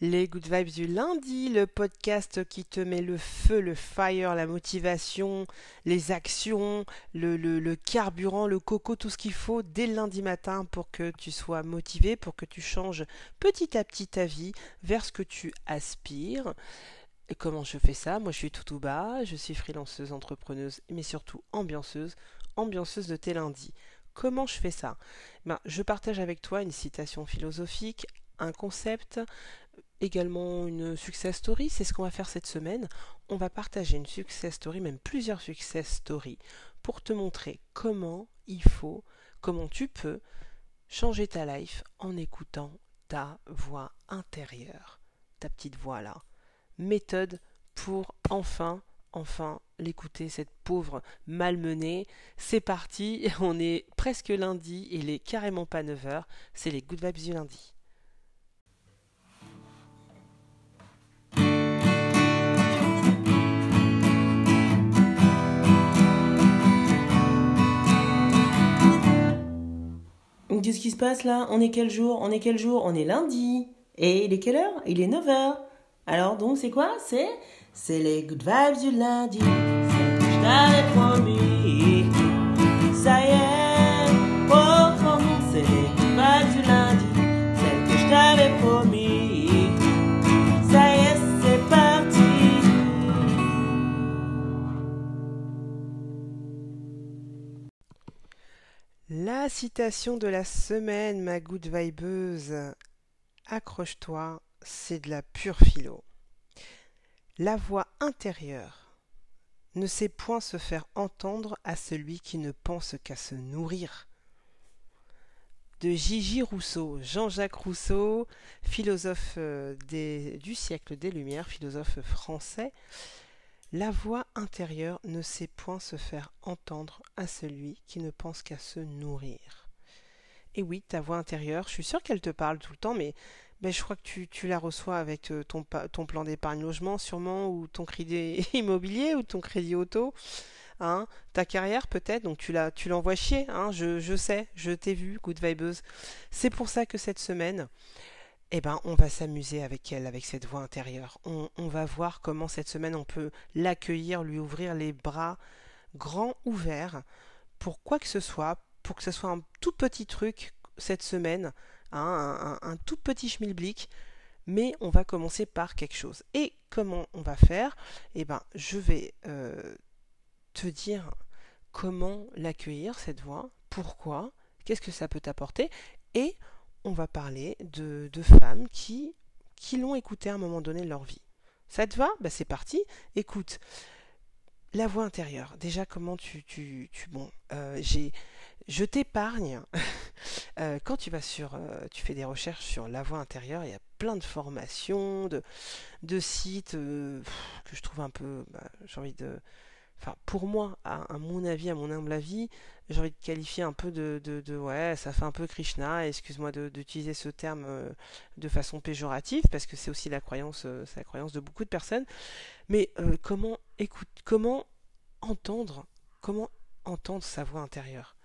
Les Good Vibes du lundi, le podcast qui te met le feu, le fire, la motivation, les actions, le, le, carburant, le coco, tout ce qu'il faut dès le lundi matin pour que tu sois motivé, pour que tu changes petit à petit ta vie vers ce que tu aspires. Comment je fais ça? Moi je suis tout bas, je suis freelanceuse, entrepreneuse, mais surtout ambianceuse, ambianceuse de tes lundis. Comment je fais ça? Ben, Je partage avec toi une citation philosophique, un concept, également une success story. C'est ce qu'on va faire cette semaine. On va partager une success story, même plusieurs success stories, pour te montrer comment il faut, comment tu peux changer ta life en écoutant ta voix intérieure, ta petite voix là. Méthode pour enfin enfin l'écouter, cette pauvre malmenée. C'est parti, on est presque lundi, il est carrément pas 9h, c'est les Good Vibes du lundi. Qu'est-ce qui se passe là On est quel jour On est quel jour On est lundi. Et il est quelle heure? Il est 9h. Alors donc c'est quoi? C'est c'est les good vibes du lundi. C'est que je t'avais promis. Ça y est, La citation de la semaine, ma good vibeuse. Accroche-toi, c'est de la pure philo. La voix intérieure ne sait point se faire entendre à celui qui ne pense qu'à se nourrir. De Gigi Rousseau, Jean-Jacques Rousseau, philosophe euh, du siècle des Lumières, philosophe français, la voix intérieure ne sait point se faire entendre à celui qui ne pense qu'à se nourrir. Et oui, ta voix intérieure, je suis sûre qu'elle te parle tout le temps, mais ben, je crois que tu, la reçois avec euh, ton, plan d'épargne logement sûrement, ou ton crédit immobilier, ou ton crédit auto. Hein, ta carrière peut-être, donc tu l'envoies chier, hein, je, je sais, je t'ai vu, good vibeuse. C'est pour ça que cette semaine, eh ben, on va s'amuser avec elle, avec cette voix intérieure. On, va voir comment cette semaine on peut l'accueillir, lui ouvrir les bras grands ouverts pour quoi que ce soit, pour que ce soit un tout petit truc cette semaine, Hein, un, tout petit schmilblick, mais on va commencer par quelque chose. Et comment on va faire? Eh ben, je vais euh, te dire comment l'accueillir, cette voix, pourquoi, qu'est-ce que ça peut t'apporter, et on va parler de, femmes qui, qui l'ont écouté à un moment donné de leur vie. Ça te va? Ben, C'est parti. Écoute, la voix intérieure. Déjà, comment tu... tu, tu bon, euh, j'ai je t'épargne. Euh, quand tu vas sur, euh, tu fais des recherches sur la voix intérieure, il y a plein de formations, de, de sites que je trouve un peu, bah, j'ai envie de, enfin pour moi, à, mon avis, à mon humble avis, j'ai envie de qualifier un peu de, ouais, ça fait un peu Krishna. Excuse-moi d'utiliser ce terme de façon péjorative parce que c'est aussi la croyance, c'est la croyance de beaucoup de personnes. Mais comment écoute, comment entendre, comment entendre sa voix intérieure?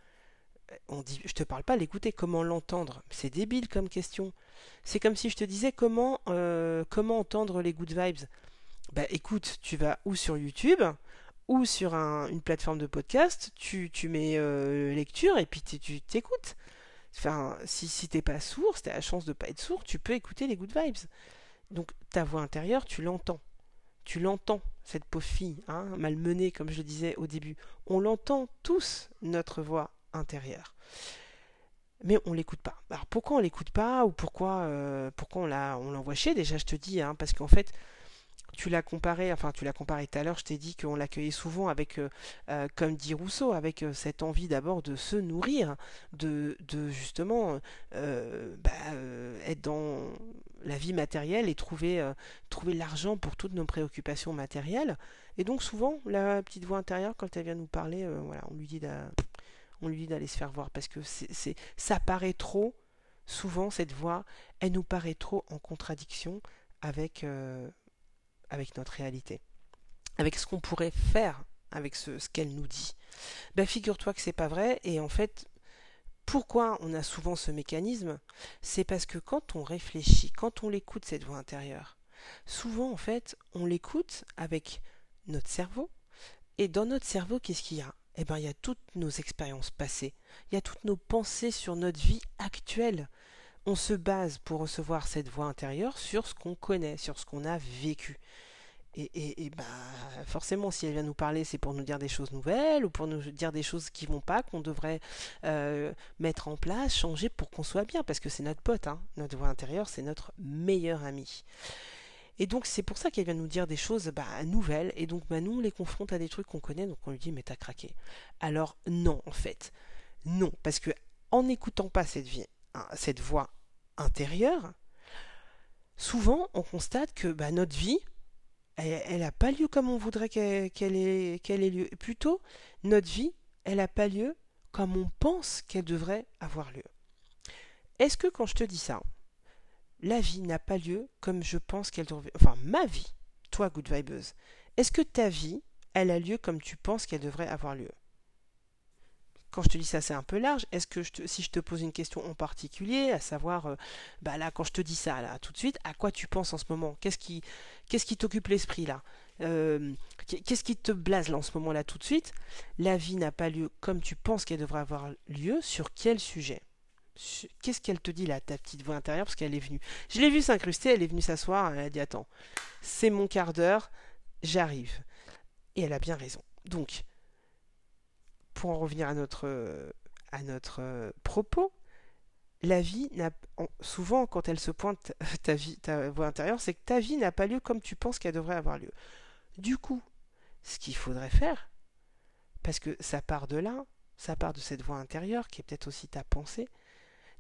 On dit, je te parle pas l'écouter, comment l'entendre? C'est débile comme question. C'est comme si je te disais comment, euh, comment entendre les good vibes? Bah écoute, tu vas ou sur YouTube, ou sur une plateforme de podcast, tu, tu mets euh, lecture et puis tu t'écoutes. Enfin, si, si t'es pas sourd, si t'as la chance de pas être sourd, tu peux écouter les good vibes. Donc ta voix intérieure, tu l'entends. Tu l'entends, cette pauvre fille, hein, malmenée, comme je le disais au début. On l'entend tous, notre voix intérieur. Mais on l'écoute pas. Alors pourquoi on l'écoute pas ou pourquoi, euh, pourquoi on l'envoie chez Déjà je te dis, hein, parce qu'en fait tu l'as comparé, enfin tu l'as comparé tout à l'heure, je t'ai dit qu'on l'accueillait souvent avec, euh, euh, comme dit Rousseau, avec cette envie d'abord de se nourrir, de, justement bah, être dans la vie matérielle et trouver, trouver l'argent pour toutes nos préoccupations matérielles. Et donc souvent, la petite voix intérieure, quand elle vient nous parler, voilà, on lui dit d'aller se faire voir parce que c'est, ça paraît trop, souvent cette voix, elle nous paraît trop en contradiction avec, euh, avec notre réalité, avec ce qu'on pourrait faire avec ce, qu'elle nous dit. Ben figure-toi que c'est pas vrai et en fait pourquoi on a souvent ce mécanisme C'est parce que quand on réfléchit, quand on l'écoute, cette voix intérieure, souvent en fait, on l'écoute avec notre cerveau. Et dans notre cerveau, qu'est-ce qu'il y a? Eh bien, il y a toutes nos expériences passées, il y a toutes nos pensées sur notre vie actuelle. On se base pour recevoir cette voix intérieure sur ce qu'on connaît, sur ce qu'on a vécu. Et, et, bah, forcément, si elle vient nous parler, c'est pour nous dire des choses nouvelles ou pour nous dire des choses qui vont pas, qu'on devrait euh, mettre en place, changer pour qu'on soit bien, parce que c'est notre pote, hein. notre voix intérieure, c'est notre meilleur ami. Et donc c'est pour ça qu'elle vient nous dire des choses bah, nouvelles, et donc bah, nous on les confronte à des trucs qu'on connaît, donc on lui dit mais t'as craqué. Alors non, en fait, non, parce que en n'écoutant pas cette, vie, hein, cette voix intérieure, souvent on constate que bah, notre vie, elle n'a pas lieu comme on voudrait qu'elle ait, lieu. Plutôt, notre vie, elle n'a pas lieu comme on pense qu'elle devrait avoir lieu. Est-ce que quand je te dis ça, la vie n'a pas lieu comme je pense qu'elle devrait... Enfin, ma vie, toi, Good Vibeuse, est-ce que ta vie, elle a lieu comme tu penses qu'elle devrait avoir lieu? Quand je te dis ça, c'est un peu large. Est-ce que si je te pose une question en particulier, à savoir, euh, bah là, quand je te dis ça, là, tout de suite, à quoi tu penses en ce moment? Qu'est-ce qui, qu'est-ce qui t'occupe l'esprit là? Euh, Qu'est-ce qui te blase là en ce moment-là tout de suite? La vie n'a pas lieu comme tu penses qu'elle devrait avoir lieu. Sur quel sujet? Qu'est-ce qu'elle te dit là, ta petite voix intérieure, parce qu'elle est venue Je l'ai vue s'incruster, elle est venue s'asseoir, elle a dit attends, c'est mon quart d'heure, j'arrive. Et elle a bien raison. Donc, pour en revenir à notre, à notre euh, propos, la vie n'a souvent quand elle se pointe ta vie, ta voix intérieure, c'est que ta vie n'a pas lieu comme tu penses qu'elle devrait avoir lieu. Du coup, ce qu'il faudrait faire, parce que ça part de là, ça part de cette voix intérieure qui est peut-être aussi ta pensée.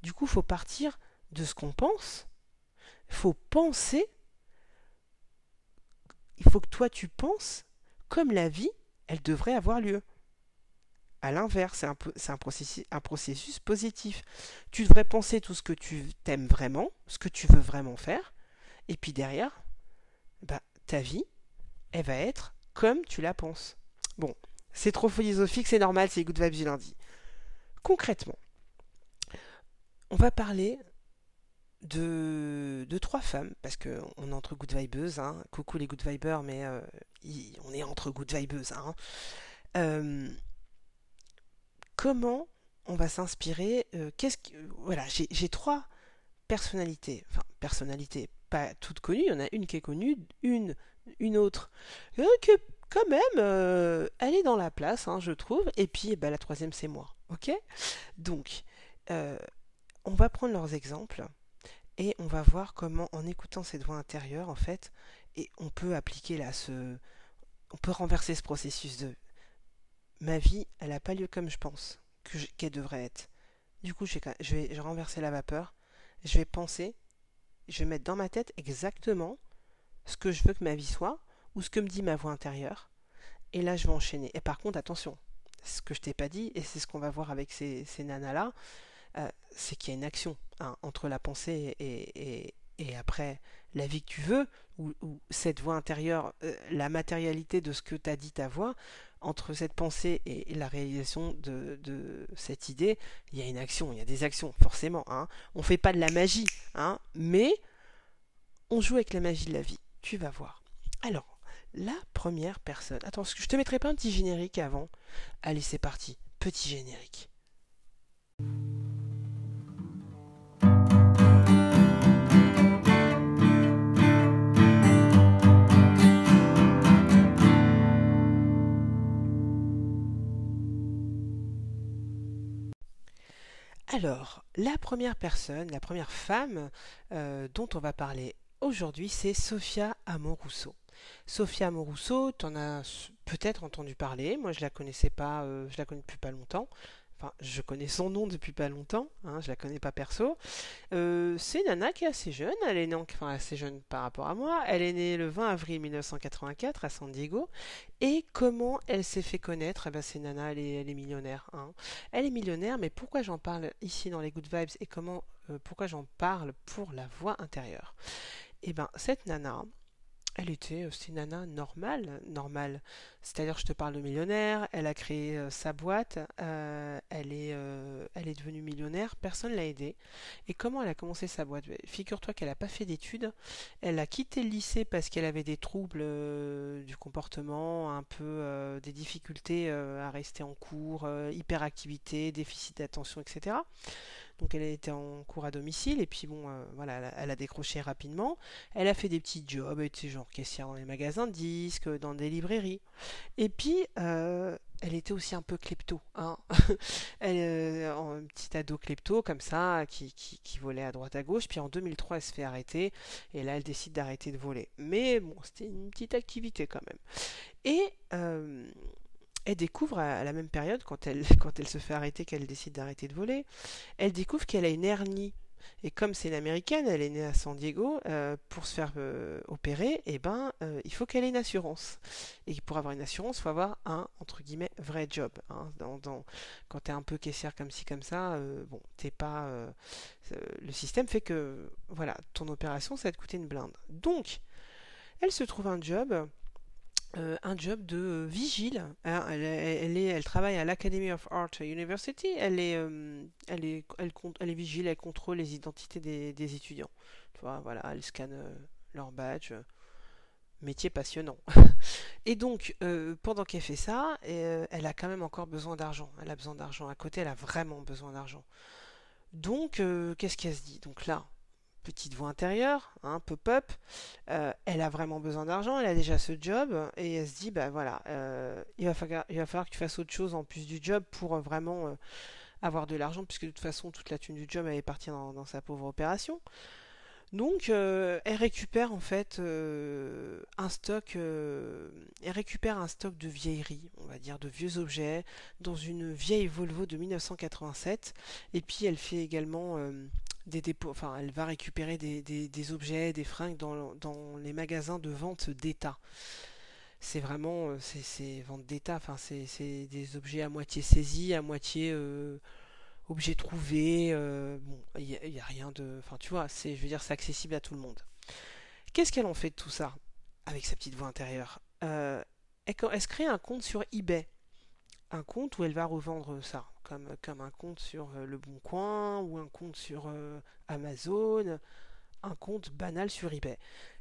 Du coup, il faut partir de ce qu'on pense. Il faut penser. Il faut que toi tu penses comme la vie, elle devrait avoir lieu. À l'inverse, c'est un, processus, positif. Tu devrais penser tout ce que tu t'aimes vraiment, ce que tu veux vraiment faire, et puis derrière, bah, ta vie, elle va être comme tu la penses. Bon, c'est trop philosophique, c'est normal, c'est Good Vibes du lundi. Concrètement, on va parler de, de trois femmes, parce qu'on est entre good vibeuses, hein. coucou les good vibers, mais euh, on est entre good vibeuses. Hein. Euh, comment on va s'inspirer euh, voilà, j'ai trois personnalités, enfin personnalités pas toutes connues. Il y en a une qui est connue, une une autre euh, que quand même euh, elle est dans la place, hein, je trouve. Et puis bah, la troisième c'est moi, ok? Donc on va prendre leurs exemples et on va voir comment en écoutant cette voix intérieure en fait et on peut appliquer là ce on peut renverser ce processus de ma vie, elle n'a pas lieu comme je pense qu'elle devrait être. Du coup, je vais, renverser la vapeur, je vais penser, je vais mettre dans ma tête exactement ce que je veux que ma vie soit, ou ce que me dit ma voix intérieure, et là je vais enchaîner. Et par contre, attention, ce que je t'ai pas dit, et c'est ce qu'on va voir avec ces, nanas-là, euh, c'est qu'il y a une action hein, entre la pensée et, et après la vie que tu veux, ou, cette voix intérieure, euh, la matérialité de ce que t'as dit ta voix, entre cette pensée et la réalisation de, cette idée, il y a une action, il y a des actions, forcément. Hein. On fait pas de la magie, hein, mais on joue avec la magie de la vie. Tu vas voir. Alors, la première personne. Attends, je te mettrai pas un petit générique avant Allez, c'est parti. Petit générique. Alors, la première personne, la première femme euh, dont on va parler aujourd'hui, c'est Sophia Amoruso. Sophia Amoruso, tu en as peut-être entendu parler, moi je la connaissais pas, euh, je la connais depuis pas longtemps. Je connais son nom depuis pas longtemps, hein, je la connais pas perso. Euh, c'est Nana qui est assez jeune, elle est née, assez jeune par rapport à moi, elle est née le 20 avril 1984 à San Diego. Et comment elle s'est fait connaître? Eh ben, C'est Nana, elle est, millionnaire. Hein. Elle est millionnaire, mais pourquoi j'en parle ici dans les Good Vibes et comment, euh, pourquoi j'en parle pour la voix intérieure? Eh ben, cette Nana, elle était, euh, c'était une nana normale, normale. C'est-à-dire, je te parle de millionnaire, elle a créé euh, sa boîte, euh, elle est, elle est devenue millionnaire, personne l'a aidée. Et comment elle a commencé sa boîte? Figure-toi qu'elle n'a pas fait d'études, elle a quitté le lycée parce qu'elle avait des troubles du comportement, un peu des difficultés à rester en cours, hyperactivité, déficit d'attention, etc. Donc elle était en cours à domicile et puis bon, euh, voilà, elle a, décroché rapidement. Elle a fait des petits jobs, elle était genre caissière dans les magasins de disques, dans des librairies. Et puis euh, elle était aussi un peu klepto, hein. elle, euh, un petit ado klepto comme ça, qui, qui, volait à droite à gauche. Puis en 2003, elle se fait arrêter et là, elle décide d'arrêter de voler. Mais bon, c'était une petite activité quand même. Et elle découvre à la même période, quand elle, se fait arrêter, qu'elle décide d'arrêter de voler, elle découvre qu'elle a une hernie. Et comme c'est une américaine, elle est née à San Diego, euh, pour se faire euh, opérer, eh ben, euh, il faut qu'elle ait une assurance. Et pour avoir une assurance, il faut avoir un, entre guillemets, vrai job. Hein. Dans, quand tu es un peu caissière comme ci, comme ça, bon, t'es pas. le système fait que, voilà, ton opération, ça va te coûter une blinde. Donc, elle se trouve un job euh, un job de vigile. Hein, elle, travaille à l'Academy of Art University. Elle est, euh, elle, est, elle, elle, est vigile, elle contrôle les identités des, étudiants. Tu vois, voilà, elle scanne euh, leur badge. Métier passionnant. et donc, pendant qu'elle fait ça, elle a quand même encore besoin d'argent. Elle a besoin d'argent. À côté, elle a vraiment besoin d'argent. Donc, qu'est-ce qu'elle se dit? Donc là, petite voix intérieure, hein, pop-up, euh, elle a vraiment besoin d'argent, elle a déjà ce job, et elle se dit, bah voilà, euh, il, va falloir, il va falloir que tu fasses autre chose en plus du job pour euh, vraiment avoir de l'argent, puisque de toute façon, toute la thune du job, elle est dans, sa pauvre opération. Donc, elle récupère en fait un stock, elle récupère un stock de vieilleries, on va dire, de vieux objets, dans une vieille Volvo de 1987, et puis elle fait également des dépôts, enfin, elle va récupérer des, objets, des fringues dans, dans, les magasins de vente d'État. C'est vraiment, euh, c'est vente d'État, enfin, c'est des objets à moitié saisis, à moitié euh, objets trouvés. Euh, bon, il n'y a, rien de, enfin, tu vois, c'est, je veux dire, c'est accessible à tout le monde. Qu'est-ce qu'elle en fait de tout ça? Avec sa petite voix intérieure elle, elle se crée un compte sur eBay un compte où elle va revendre ça, comme, un compte sur euh, Le Bon Coin ou un compte sur euh, Amazon, un compte banal sur eBay,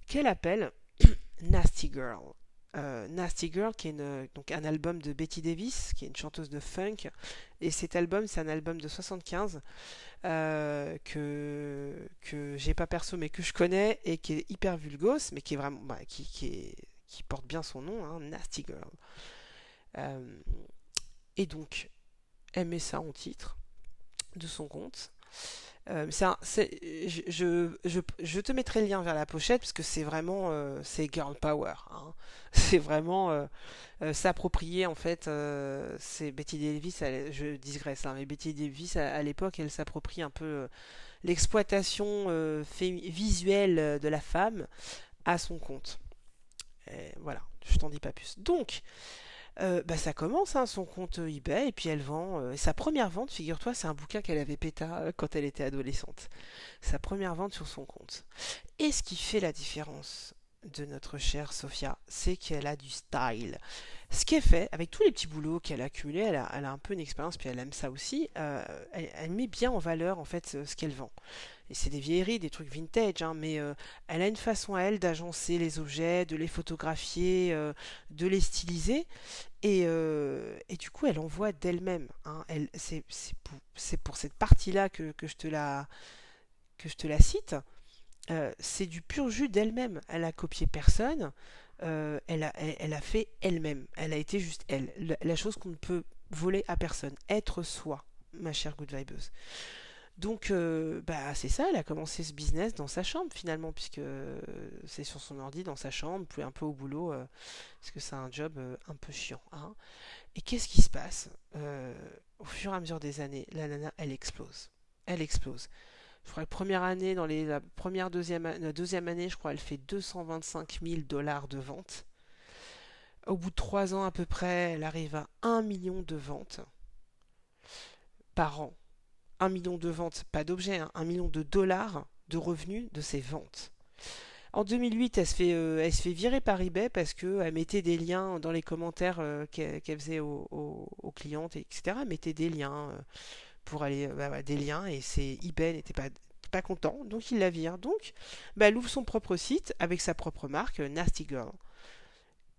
qu'elle appelle Nasty Girl. Euh, Nasty Girl, qui est un album de Betty Davis, qui est une chanteuse de funk. Et cet album, c'est un album de 75 que, que j'ai pas perso, mais que je connais et qui est hyper vulgose, mais qui est vraiment, bah, qui, qui, qui porte bien son nom, hein, Nasty Girl. Et donc, elle met ça en titre de son compte. Euh, je, te mettrai le lien vers la pochette parce que c'est vraiment euh, c'est girl power. Hein. C'est vraiment euh, s'approprier en fait. c'est Betty Davis, je digresse, hein, mais Betty Davis à, l'époque, elle s'approprie un peu l'exploitation visuelle de la femme à son compte. voilà, je t'en dis pas plus. Donc, euh, bah, ça commence, hein, son compte eBay, et puis elle vend. Euh, sa première vente, figure-toi, c'est un bouquin qu'elle avait péta euh, quand elle était adolescente. Sa première vente sur son compte. Et ce qui fait la différence de notre chère Sophia, c'est qu'elle a du style. Ce qui est fait, avec tous les petits boulots qu'elle a accumulés, elle a, un peu une expérience, puis elle aime ça aussi, elle, met bien en valeur en fait ce qu'elle vend et c'est des vieilleries, des trucs vintage, hein, mais euh, elle a une façon à elle d'agencer les objets, de les photographier, euh, de les styliser, et, euh, du coup elle envoie d'elle-même. Hein, c'est, pour, cette partie-là que, je te la, cite. c'est du pur jus d'elle-même. Elle a copié personne. elle, a, fait elle-même. Elle a été juste elle. La, la chose qu'on ne peut voler à personne. Être soi, ma chère Good Vibeuse. Donc, euh, bah, c'est ça, elle a commencé ce business dans sa chambre finalement, puisque c'est sur son ordi, dans sa chambre, puis un peu au boulot, euh, parce que c'est un job euh, un peu chiant. Hein. Et qu'est-ce qui se passe Au fur et à mesure des années, la nana, elle explose. Elle explose. Je crois que la première année, dans la première, deuxième, la deuxième année, je crois, elle fait 225 000 dollars de ventes. Au bout de trois ans à peu près, elle arrive à 1 million de ventes par an 1 million de ventes, pas d'objets, 1 hein, million de dollars de revenus de ces ventes. En 2008, elle se fait, euh, elle se fait virer par eBay parce qu'elle mettait des liens dans les commentaires euh, qu'elle faisait aux, clientes, etc. Elle mettait des liens euh, pour aller, bah, des liens et c'est eBay n'était pas content, donc il la vire. Donc, bah, elle ouvre son propre site avec sa propre marque, Nasty Girl.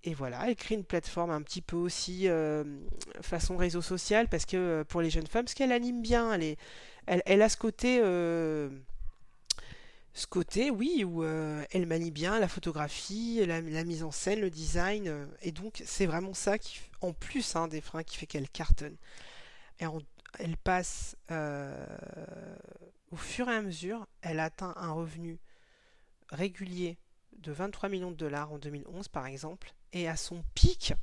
Et voilà, elle crée une plateforme un petit peu aussi euh, façon réseau social parce que euh, pour les jeunes femmes, parce qu'elle anime bien, elle a ce côté. euh, ce côté, oui, où elle manie bien la photographie, la, mise en scène, le design, et donc c'est vraiment ça qui, en plus hein, des freins, qui fait qu'elle cartonne. Et elle passe, au fur et à mesure, elle atteint un revenu régulier de 23 millions de dollars en 2011 par exemple, et à son pic,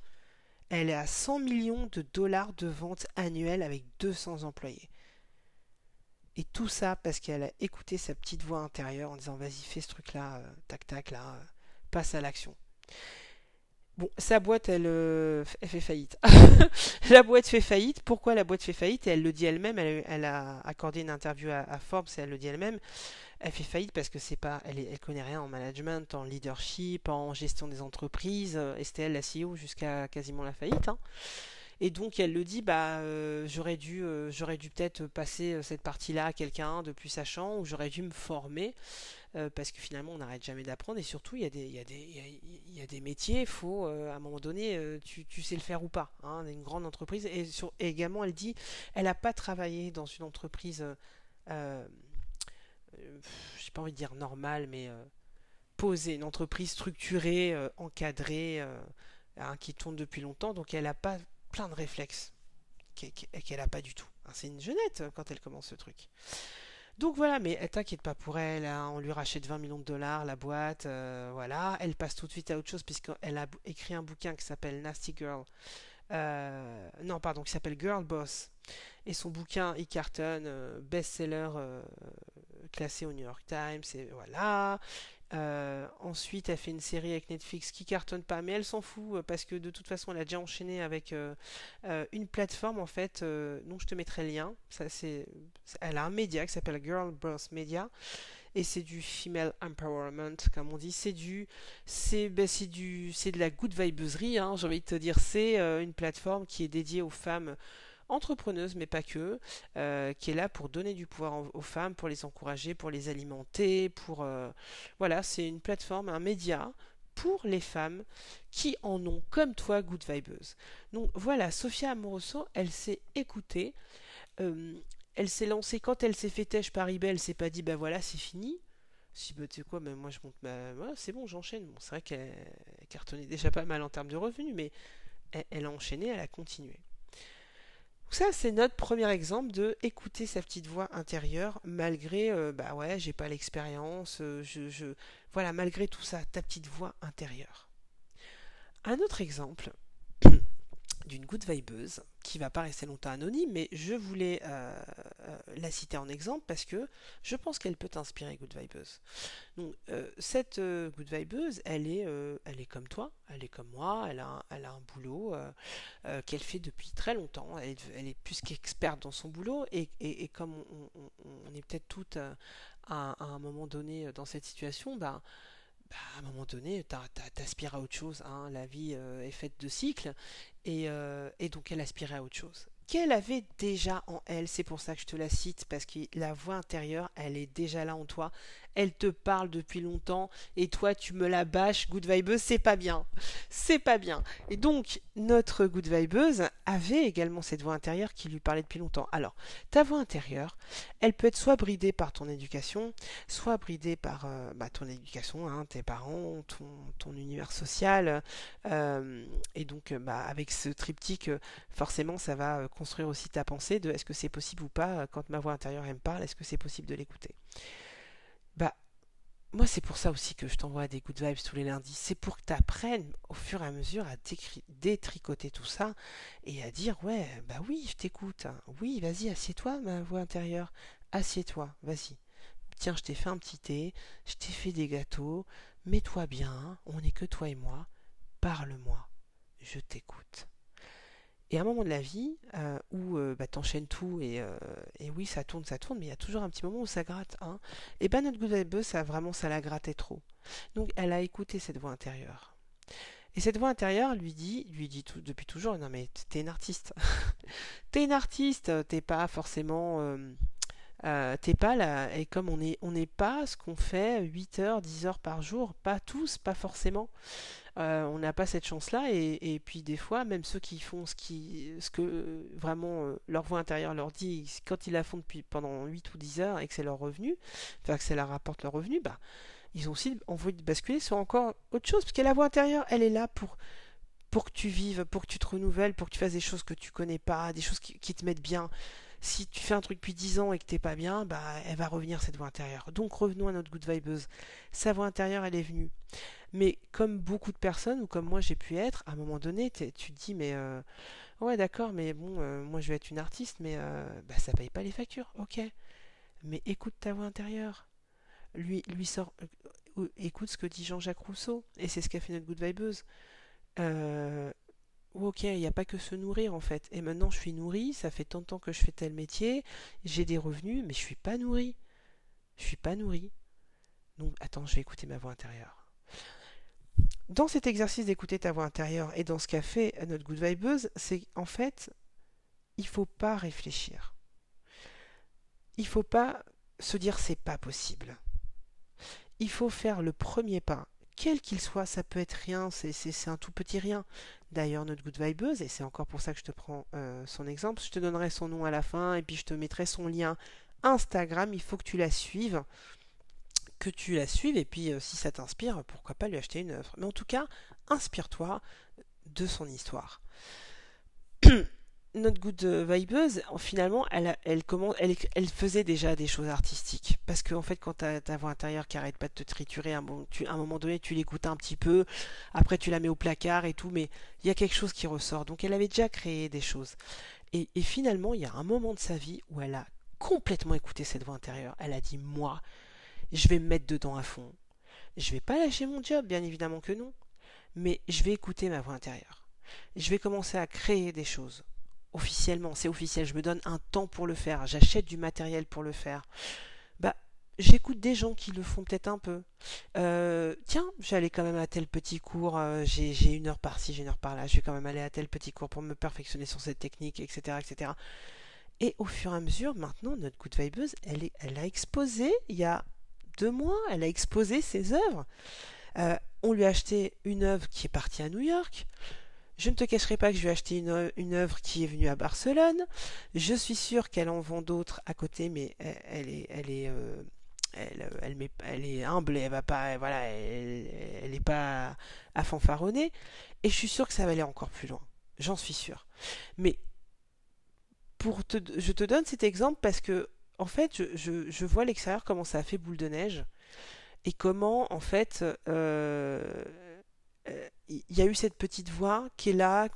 elle est à 100 millions de dollars de ventes annuelles avec 200 employés. Et tout ça parce qu'elle a écouté sa petite voix intérieure en disant vas-y fais ce truc-là, euh, tac tac là, euh, passe à l'action. Bon, sa boîte, elle, euh, fait faillite. la boîte fait faillite. Pourquoi la boîte fait faillite? Elle le dit elle-même. Elle, a accordé une interview à Forbes et elle le dit elle-même. Elle fait faillite parce que c'est pas, elle, connaît rien en management, en leadership, en gestion des entreprises. euh, elle la CEO jusqu'à quasiment la faillite. hein. Et donc elle le dit, bah euh, j'aurais dû, euh, j'aurais dû peut-être passer cette partie-là à quelqu'un de plus sachant, ou j'aurais dû me former, parce que finalement on n'arrête jamais d'apprendre. Et surtout il y a des, il y a des, il y a, des métiers, il faut à un moment donné, tu, tu sais le faire ou pas. Hein, une grande entreprise. Et, et également elle dit, elle n'a pas travaillé dans une entreprise, j'ai pas envie de dire normale, mais euh, posée, une entreprise structurée, euh, encadrée, euh, hein, qui tourne depuis longtemps. Donc elle n'a pas plein de réflexes qu'elle qu'elle a pas du tout. Hein, C'est une jeunette euh, quand elle commence ce truc. Donc voilà, mais elle t'inquiète pas pour elle, hein, on lui rachète 20 millions de dollars la boîte, euh, voilà, elle passe tout de suite à autre chose puisqu'elle a écrit un bouquin qui s'appelle Nasty Girl, euh, non pardon, qui s'appelle Girl Boss, et son bouquin euh, best-seller euh, classé au New York Times, voilà. Euh, ensuite, elle fait une série avec Netflix qui cartonne pas, mais elle s'en fout euh, parce que de toute façon, elle a déjà enchaîné avec euh, une plateforme en fait, dont je te mettrai le lien. Ça, c'est, elle a un média qui s'appelle Girl Boss Media et c'est du female empowerment, comme on dit. C'est du, c'est, ben, c'est c'est de la good vibeuse hein, j'ai envie de te dire. C'est une plateforme qui est dédiée aux femmes entrepreneuse, mais pas que, euh, qui est là pour donner du pouvoir aux femmes, pour les encourager, pour les alimenter, pour... euh, voilà, c'est une plateforme, un média pour les femmes qui en ont, comme toi, good vibeuse. Donc voilà, Sophia Amoroso, elle s'est écoutée, euh, elle s'est lancée, quand elle s'est fait têche par eBay, elle s'est pas dit, ben voilà, c'est fini. Si, bah, tu sais quoi, ben, moi je monte ma... c'est bon, j'enchaîne. Bon, c'est vrai qu'elle elle cartonnait déjà pas mal en termes de revenus, mais elle, elle a enchaîné, elle a continué. Ça, c'est notre premier exemple de écouter sa petite voix intérieure malgré, euh, bah ouais, j'ai pas l'expérience, euh, je, je, voilà, malgré tout ça, ta petite voix intérieure. Un autre exemple d'une good vibeuse qui va pas rester longtemps anonyme, mais je voulais euh, euh, la citer en exemple parce que je pense qu'elle peut t'inspirer, good vibeuse. Euh, cette good vibeuse, elle est, elle est comme toi, elle est comme moi, elle a, un- boulot qu'elle fait depuis très longtemps. Elle, est- plus qu'experte dans son boulot et, comme on, est peut-être toutes à, un moment donné dans cette situation, bah, bah, à un moment donné, t'as- t'as- t'aspires à autre chose. hein. La vie euh, est faite de cycles et, euh, et donc elle aspirait à autre chose. Qu'elle avait déjà en elle, c'est pour ça que je te la cite, parce que la voix intérieure, elle est déjà là en toi. Elle te parle depuis longtemps et toi tu me la bâches, good vibeuse, c'est pas bien. C'est pas bien. Et donc, notre good vibeuse avait également cette voix intérieure qui lui parlait depuis longtemps. Alors, ta voix intérieure, elle peut être soit bridée par ton éducation, soit bridée par euh, bah, ton éducation, hein, tes parents, ton, univers social. euh, et donc, euh, bah, avec ce triptyque, forcément, ça va construire aussi ta pensée de est-ce que c'est possible ou pas, quand ma voix intérieure elle me parle, est-ce que c'est possible de l'écouter? Moi, c'est pour ça aussi que je t'envoie des good vibes tous les lundis. C'est pour que tu apprennes au fur et à mesure à détricoter tout ça et à dire ouais, bah oui, je t'écoute. Oui, vas-y, assieds-toi, ma voix intérieure. Assieds-toi, vas-y. Tiens, je t'ai fait un petit thé, je t'ai fait des gâteaux. Mets-toi bien, on n'est que toi et moi. Parle-moi, je t'écoute. Et à un moment de la vie euh, où euh, bah, t'enchaînes tout et, euh, et, oui, ça tourne, ça tourne, mais il y a toujours un petit moment où ça gratte. Hein. Et ben notre good ça vraiment, ça la grattait trop. Donc elle a écouté cette voix intérieure. Et cette voix intérieure lui dit, lui dit depuis toujours, non mais t'es une artiste. t'es une artiste, t'es pas forcément... Euh, t'es pas là, et comme on n'est on pas ce qu'on fait 8 heures, 10 heures par jour, pas tous, pas forcément. Euh, on n'a pas cette chance-là, et, puis des fois, même ceux qui font ce, qui, ce que vraiment euh, leur voix intérieure leur dit, quand ils la font depuis pendant 8 ou 10 heures et que c'est leur revenu, enfin que ça leur rapporte leur revenu, bah, ils ont aussi envie de basculer sur encore autre chose, parce que la voix intérieure, elle est là pour, pour que tu vives, pour que tu te renouvelles, pour que tu fasses des choses que tu connais pas, des choses qui te mettent bien si tu fais un truc depuis 10 ans et que t'es pas bien, bah elle va revenir cette voix intérieure. Donc revenons à notre good vibeuse. Sa voix intérieure, elle est venue. Mais comme beaucoup de personnes, ou comme moi j'ai pu être, à un moment donné, tu te dis mais euh, ouais d'accord, mais bon, euh, moi je vais être une artiste, mais euh, bah, ça paye pas les factures, ok. Mais écoute ta voix intérieure. Lui, lui sort, écoute ce que dit Jean-Jacques Rousseau, et c'est ce qu'a fait notre good vibeuse. Ok, il n'y a pas que se nourrir en fait. Et maintenant je suis nourrie, ça fait tant de temps que je fais tel métier, j'ai des revenus, mais je suis pas nourrie. Je suis pas nourrie. Donc attends, je vais écouter ma voix intérieure. Dans cet exercice d'écouter ta voix intérieure et dans ce qu'a fait notre good vibeuse, c'est en fait, il faut pas réfléchir. Il faut pas se dire c'est pas possible. Il faut faire le premier pas quel qu'il soit, ça peut être rien, c'est un tout petit rien. D'ailleurs, notre good vibeuse, et c'est encore pour ça que je te prends euh, son exemple, je te donnerai son nom à la fin et puis je te mettrai son lien Instagram. Il faut que tu la suives, que tu la suives et puis euh, si ça t'inspire, pourquoi pas lui acheter une œuvre. Mais en tout cas, inspire-toi de son histoire. notre good vibeuse, finalement, elle, faisait déjà des choses artistiques. Parce qu'en en fait, quand tu as ta voix intérieure qui arrête pas de te triturer, à un, moment donné, tu l'écoutes un petit peu, après tu la mets au placard et tout, mais il y a quelque chose qui ressort. Donc elle avait déjà créé des choses. Et, et finalement, il y a un moment de sa vie où elle a complètement écouté cette voix intérieure. Elle a dit, moi, je vais me mettre dedans à fond. Je vais pas lâcher mon job, bien évidemment que non. Mais je vais écouter ma voix intérieure. Je vais commencer à créer des choses officiellement, c'est officiel, je me donne un temps pour le faire, j'achète du matériel pour le faire. Bah, j'écoute des gens qui le font peut-être un peu. Euh, tiens, j'allais quand même à tel petit cours, euh, j'ai une heure par-ci, j'ai une heure par-là, je vais quand même aller à tel petit cours pour me perfectionner sur cette technique, etc., etc. Et au fur et à mesure, maintenant, notre good vibeuse, elle, elle a exposé, il y a deux mois, elle a exposé ses œuvres. Euh, on lui a acheté une œuvre qui est partie à New York. Je ne te cacherai pas que je vais acheter une, œuvre qui est venue à Barcelone. Je suis sûre qu'elle en vend d'autres à côté, mais elle, est, elle euh, elle, elle, elle, humble, elle va pas, voilà, elle, n'est pas à fanfaronner. Et je suis sûre que ça va aller encore plus loin. J'en suis sûre. Mais je te donne cet exemple parce que, en fait, je, vois l'extérieur comment ça a fait boule de neige et comment, en fait, euh, euh, il y a eu cette petite voix qui est là,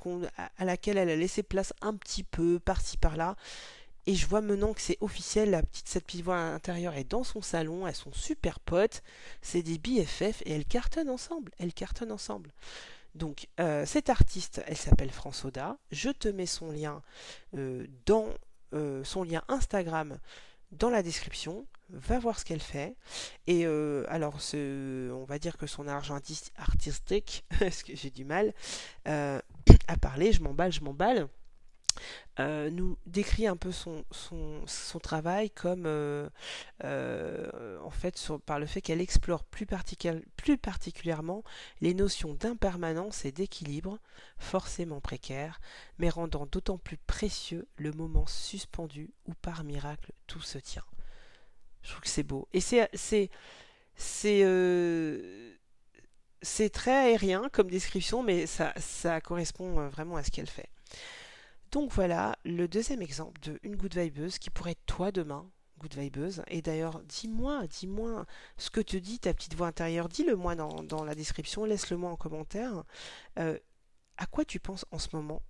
à laquelle elle a laissé place un petit peu par-ci par-là. Et je vois maintenant que c'est officiel, petite, cette petite voix intérieure est dans son salon, elles sont super potes, c'est des BFF et elles cartonnent ensemble, elles cartonnent ensemble. Donc euh, cette artiste, elle s'appelle Françoda, je te mets son lien euh, dans son lien Instagram dans la description va voir ce qu'elle fait. Et euh, alors, on va dire que son argent artistique, parce que j'ai du mal euh, à parler, je m'emballe, je m'emballe. Euh, nous décrit un peu son, travail comme en fait par le fait qu'elle explore plus particulièrement les notions d'impermanence et d'équilibre, forcément précaires, mais rendant d'autant plus précieux le moment suspendu où par miracle tout se tient. Je trouve que c'est beau. Et c'est euh, très aérien comme description, mais ça correspond euh, vraiment à ce qu'elle fait. Donc voilà le deuxième exemple de une good vibeuse qui pourrait être toi demain, good vibeuse. Et d'ailleurs, dis-moi, dis-moi ce que te dit ta petite voix intérieure. Dis-le moi dans, la description, laisse-le moi en commentaire. Euh, à quoi tu penses en ce moment?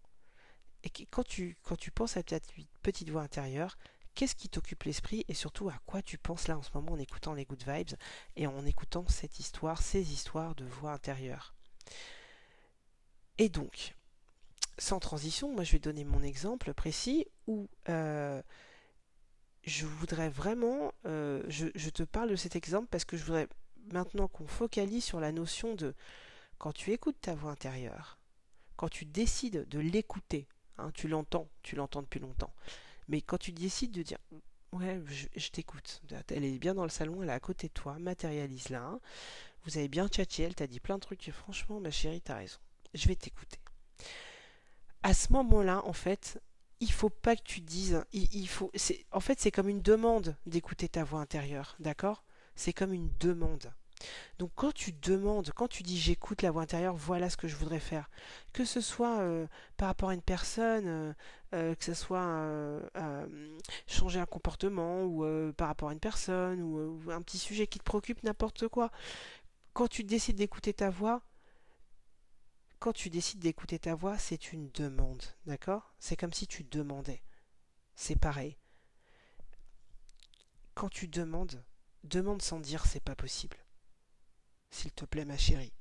Et quand tu penses à ta petite voix intérieure, Qu'est-ce qui t'occupe l'esprit et surtout à quoi tu penses là en ce moment en écoutant les good vibes et en écoutant cette histoire, ces histoires de voix intérieure. Et donc, sans transition, moi je vais donner mon exemple précis où euh, je voudrais vraiment, euh, je, te parle de cet exemple parce que je voudrais maintenant qu'on focalise sur la notion de quand tu écoutes ta voix intérieure, quand tu décides de l'écouter, hein, tu l'entends, tu l'entends depuis longtemps, mais quand tu décides de dire ouais, je, t'écoute, elle est bien dans le salon, elle est à côté de toi, matérialise-la, hein. vous avez bien tchatché, elle t'a dit plein de trucs, franchement ma chérie, t'as raison, je vais t'écouter. À ce moment-là, en fait, il faut pas que tu dises, il, faut, en fait, c'est comme une demande d'écouter ta voix intérieure, d'accord? C'est comme une demande. Donc quand tu demandes, quand tu dis j'écoute la voix intérieure, voilà ce que je voudrais faire, que ce soit euh, par rapport à une personne, euh, euh, que ce soit changer un comportement ou par rapport à une personne ou un petit sujet qui te préoccupe, n'importe quoi, quand tu décides d'écouter ta voix, quand tu décides d'écouter ta voix, c'est une demande, d'accord? C'est comme si tu demandais. C'est pareil. Quand tu demandes, demande sans dire c'est pas possible. S'il te plaît, ma chérie.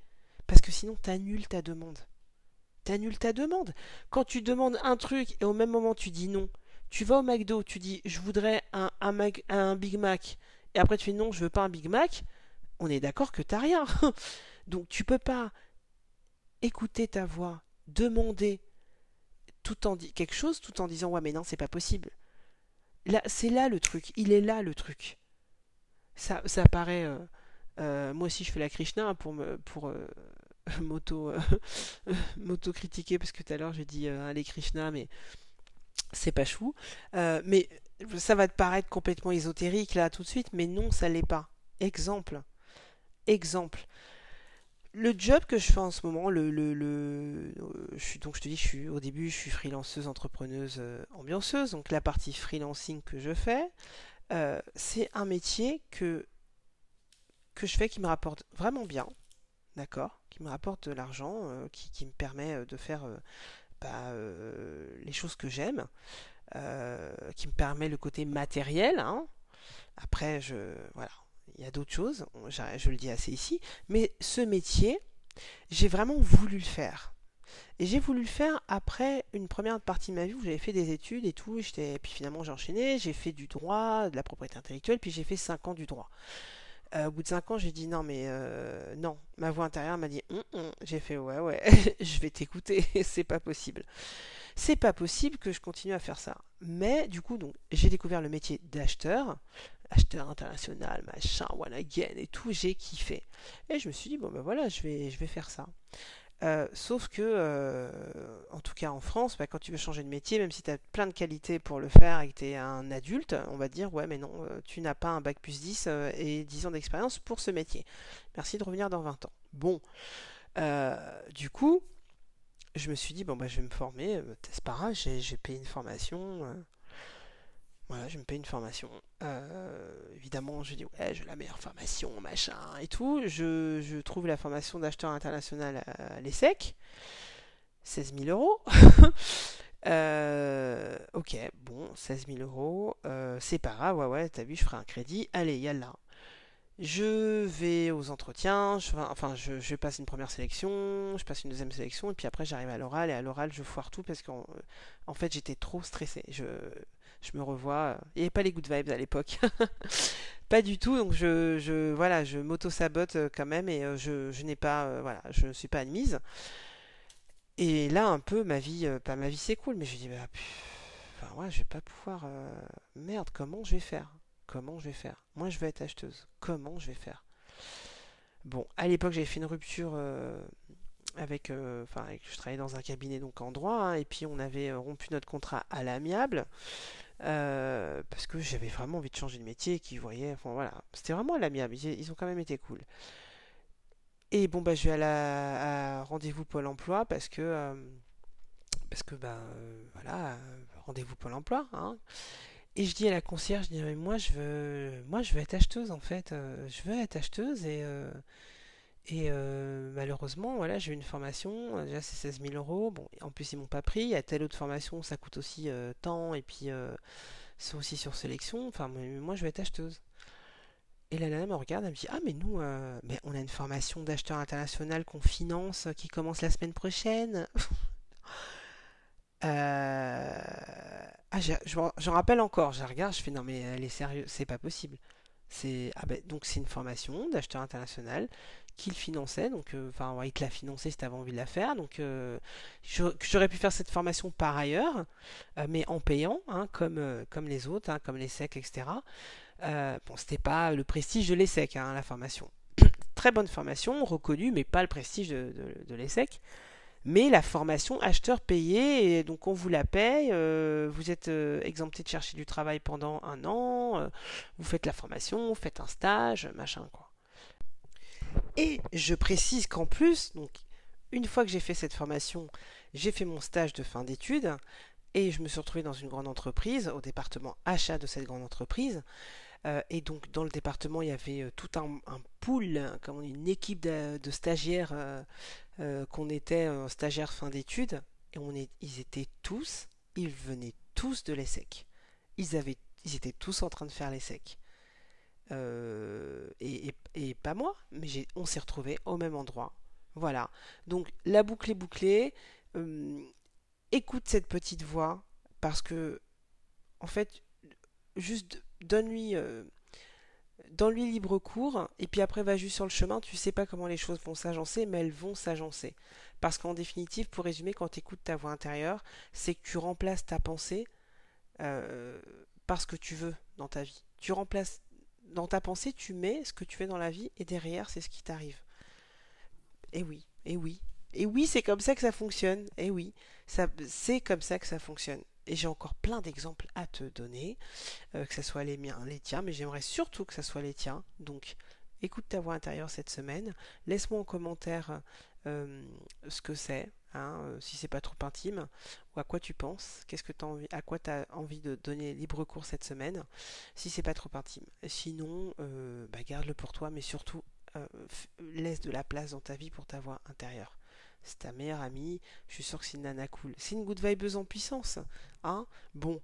Parce que sinon, t'annules ta demande. T'annules ta demande. Quand tu demandes un truc et au même moment tu dis non, tu vas au McDo, tu dis je voudrais un, un Big Mac, et après tu fais non, je veux pas un Big Mac, on est d'accord que t'as rien. Donc tu peux pas écouter ta voix, demander tout en quelque chose tout en disant ouais mais non c'est pas possible. Là c'est là le truc, il est là le truc. Ça ça paraît euh, euh, moi aussi je fais la Krishna pour me pour euh, moto moto critiquer parce que tout à l'heure j'ai dit allez Krishna mais c'est pas chou. mais ça va te paraître complètement ésotérique là tout de suite mais non ça l'est pas. Exemple exemple le job que je fais en ce moment, le, le, je suis, donc je te dis, je suis au début, je suis freelanceuse, entrepreneuse, euh, ambianceuse. Donc la partie freelancing que je fais, euh, c'est un métier que je fais qui me rapporte vraiment bien, d'accord, qui me rapporte de l'argent, euh, qui, me permet de faire bah, les choses que j'aime, qui me permet le côté matériel. Hein. Après, je voilà, il y a d'autres choses, je le dis assez ici, mais ce métier, j'ai vraiment voulu le faire. Et j'ai voulu le faire après une première partie de ma vie où j'avais fait des études et tout, et puis finalement j'ai enchaîné, j'ai fait du droit, de la propriété intellectuelle, puis j'ai fait 5 ans du droit. Euh, au bout de 5 ans, j'ai dit non, mais euh, non. Ma voix intérieure m'a dit hum, hum. j'ai fait ouais, ouais, je vais t'écouter, c'est pas possible. C'est pas possible que je continue à faire ça. Mais du coup, j'ai découvert le métier d'acheteur acheteur international, machin, one again et tout, j'ai kiffé. Et je me suis dit, bon ben voilà, je vais faire ça. Euh, sauf que, euh, en tout cas en France, bah, quand tu veux changer de métier, même si tu as plein de qualités pour le faire et que tu es un adulte, on va dire, ouais, mais non, euh, tu n'as pas un bac plus 10 et 10 ans d'expérience pour ce métier. Merci de revenir dans 20 ans. Bon, du coup, je me suis dit, bon, bah, je vais me former, c'est pas grave, j'ai payé une formation voilà, je me paye une formation. Euh, évidemment, je dis ouais, j'ai la meilleure formation, machin et tout. Je, trouve la formation d'acheteur international à l'ESSEC. 16 000 euros. Euh, ok, bon, 16 000 euros. Euh, c'est pas grave, ouais, ouais, t'as vu, je ferai un crédit. Allez, yalla. Je vais aux entretiens, je, enfin je, passe une première sélection, je passe une deuxième sélection, et puis après j'arrive à l'oral, et à l'oral je foire tout parce qu'en en fait j'étais trop stressé. Je, me revois. Il n'y avait pas les good vibes à l'époque. pas du tout. Donc je, voilà, je m'auto-sabote euh, quand même et euh, je, n'ai pas, euh, voilà, je ne suis pas admise. Et là, un peu, ma vie, pas ma vie s'écoule, mais je dis, bah, enfin, ouais, je vais pas pouvoir. Merde, comment je vais faire? Comment je vais faire? Moi, je veux être acheteuse. Comment je vais faire? Bon, à l'époque, j'avais fait une rupture avec, enfin, je travaillais dans un cabinet donc en droit, hein, et puis on avait rompu notre contrat à l'amiable. Euh, parce que j'avais vraiment envie de changer de métier, qui voyaient, enfin voilà, c'était vraiment à l'amiable, ils, ont quand même été cool. Et bon bah je vais à la rendez-vous Pôle Emploi parce que euh, parce que euh, voilà rendez-vous Pôle Emploi hein. Et je dis à la concierge, je dis mais moi je veux moi je veux être acheteuse en fait, je veux être acheteuse et et euh, malheureusement, voilà, j'ai eu une formation, euh, déjà c'est 16 000 euros. Bon, en plus ils m'ont pas pris. Il y a telle autre formation, ça coûte aussi euh, tant, et puis c'est aussi sur sélection. Enfin, moi je vais être acheteuse. Et la nana me regarde, elle me dit Ah, mais nous, mais on a une formation d'acheteur international qu'on finance qui commence la semaine prochaine. Euh, Ah, j'en rappelle encore. Je regarde, je fais non mais elle est sérieuse, c'est pas possible. C'est ah ben, donc c'est une formation d'acheteur international qu'il finançait, donc euh, enfin il te l'a financé si tu avais envie de la faire. Donc euh, j'aurais pu faire cette formation par ailleurs, euh, mais en payant, hein, comme euh, comme les autres, hein, comme les SEC, etc. Euh, bon, c'était pas le prestige de l'ESSEC, hein, la formation. Très bonne formation, reconnue, mais pas le prestige de, de, de l'ESSEC. Mais la formation acheteur payé, donc on vous la paye, euh, vous êtes euh, exempté de chercher du travail pendant un an, euh, vous faites la formation, vous faites un stage, machin quoi. Et je précise qu'en plus, donc une fois que j'ai fait cette formation, j'ai fait mon stage de fin d'études et je me suis retrouvé dans une grande entreprise, au département achat de cette grande entreprise. Euh, et donc dans le département, il y avait euh, tout un, pool, comme une équipe de, stagiaires euh, qu'on était stagiaires fin d'études. Et on est, ils étaient tous, ils venaient tous de l'ESSEC. Ils avaient, ils étaient tous en train de faire l'ESSEC. Et, et- pas moi, mais on s'est retrouvés au même endroit. Voilà. Donc la boucle est bouclée. Euh, écoute cette petite voix parce que en fait, juste donne-lui euh, donne-lui libre cours et puis après va juste sur le chemin. Tu sais pas comment les choses vont s'agencer, mais elles vont s'agencer. Parce qu'en définitive, pour résumer, quand tu écoutes ta voix intérieure, c'est que tu remplaces ta pensée euh, par ce que tu veux dans ta vie. Tu remplaces dans ta pensée, tu mets ce que tu fais dans la vie et derrière, c'est ce qui t'arrive. Et oui, et oui. Et oui, c'est comme ça que ça fonctionne. Et oui, c'est comme ça que ça fonctionne. Et j'ai encore plein d'exemples à te donner, euh, que ce soit les miens, les tiens, mais j'aimerais surtout que ce soit les tiens. Donc, écoute ta voix intérieure cette semaine. Laisse-moi en commentaire euh, ce que c'est, hein, euh, si c'est pas trop intime, ou à quoi tu penses, qu'est-ce que t'as envie, à quoi tu as envie de donner libre cours cette semaine, si c'est pas trop intime. Sinon, euh, bah, garde-le pour toi, mais surtout laisse de la place dans ta vie pour ta voix intérieure. C'est ta meilleure amie, je suis sûr que c'est une nana cool. C'est une good vibeuse en puissance, hein Bon,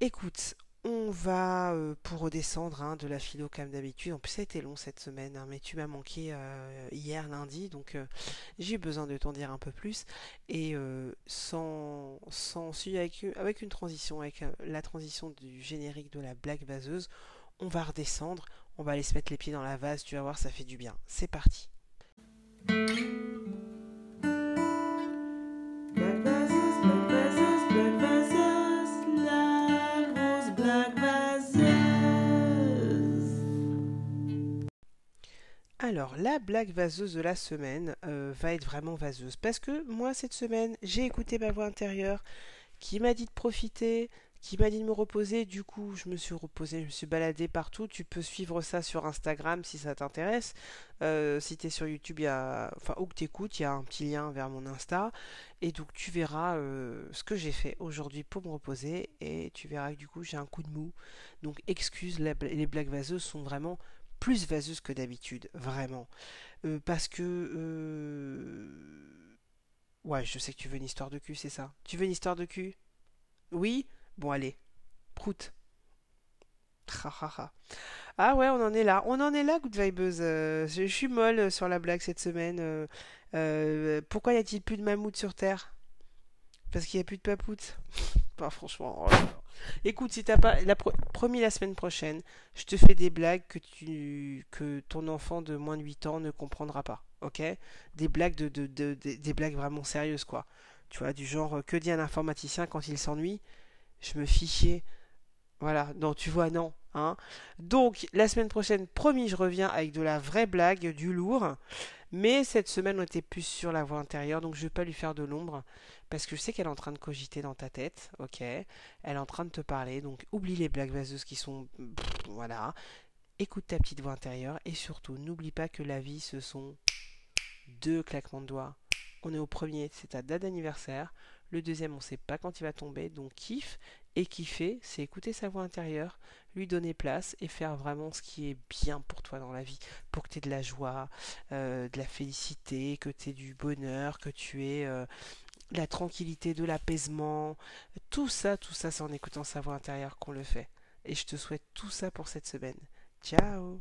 écoute, on va euh, pour redescendre hein, de la philo comme d'habitude. En plus, ça a été long cette semaine, hein, mais tu m'as manqué euh, hier lundi, donc euh, j'ai eu besoin de t'en dire un peu plus. Et sans, sans avec, avec une transition, avec la transition du générique de la blague vaseuse, on va redescendre, on va aller se mettre les pieds dans la vase, tu vas voir, ça fait du bien. C'est parti. Alors, la blague vaseuse de la semaine euh, va être vraiment vaseuse. Parce que moi, cette semaine, j'ai écouté ma voix intérieure qui m'a dit de profiter, qui m'a dit de me reposer. Du coup, je me suis reposée, je me suis baladée partout. Tu peux suivre ça sur Instagram si ça t'intéresse. Euh, si tu es sur YouTube, y a... enfin, où que tu écoutes, il y a un petit lien vers mon Insta. Et donc, tu verras euh, ce que j'ai fait aujourd'hui pour me reposer. Et tu verras que du coup, j'ai un coup de mou. Donc, excuse, les blagues vaseuses sont vraiment plus vaseuses que d'habitude, vraiment. Euh, parce que... euh, Ouais, je sais que tu veux une histoire de cul, c'est ça. Tu veux une histoire de cul? Oui? Bon, allez. Prout. Ah ouais, on en est là. On en est là, Good Vibeuse. Euh, je, suis molle sur la blague cette semaine. Pourquoi y a-t-il plus de mammouth sur Terre? Parce qu'il n'y a plus de papoutes. Bah, franchement. oh. Écoute, si t'as pas la pro- promis la semaine prochaine, je te fais des blagues que tu que ton enfant de moins de 8 ans ne comprendra pas. Ok? Des blagues de, de- de- de- des blagues vraiment sérieuses, quoi. Tu vois, du genre euh, que dit un informaticien quand il s'ennuie? Je me fichais. Voilà, non, tu vois, non. Hein. Donc, la semaine prochaine, promis, je reviens avec de la vraie blague, du lourd. Mais cette semaine, on était plus sur la voix intérieure, donc je vais pas lui faire de l'ombre, parce que je sais qu'elle est en train de cogiter dans ta tête, ok? Elle est en train de te parler, donc oublie les blagues vaseuses qui sont... voilà. Écoute ta petite voix intérieure, et surtout, n'oublie pas que la vie, ce sont deux claquements de doigts. On est au premier, c'est ta date d'anniversaire. Le deuxième, on sait pas quand il va tomber, donc kiffe. Et kiffer, c'est écouter sa voix intérieure, lui donner place et faire vraiment ce qui est bien pour toi dans la vie. Pour que tu aies de la joie, euh, de la félicité, que tu aies du bonheur, que tu aies euh, la tranquillité, de l'apaisement. Tout ça, tout ça, c'est en écoutant sa voix intérieure qu'on le fait. Et je te souhaite tout ça pour cette semaine. Ciao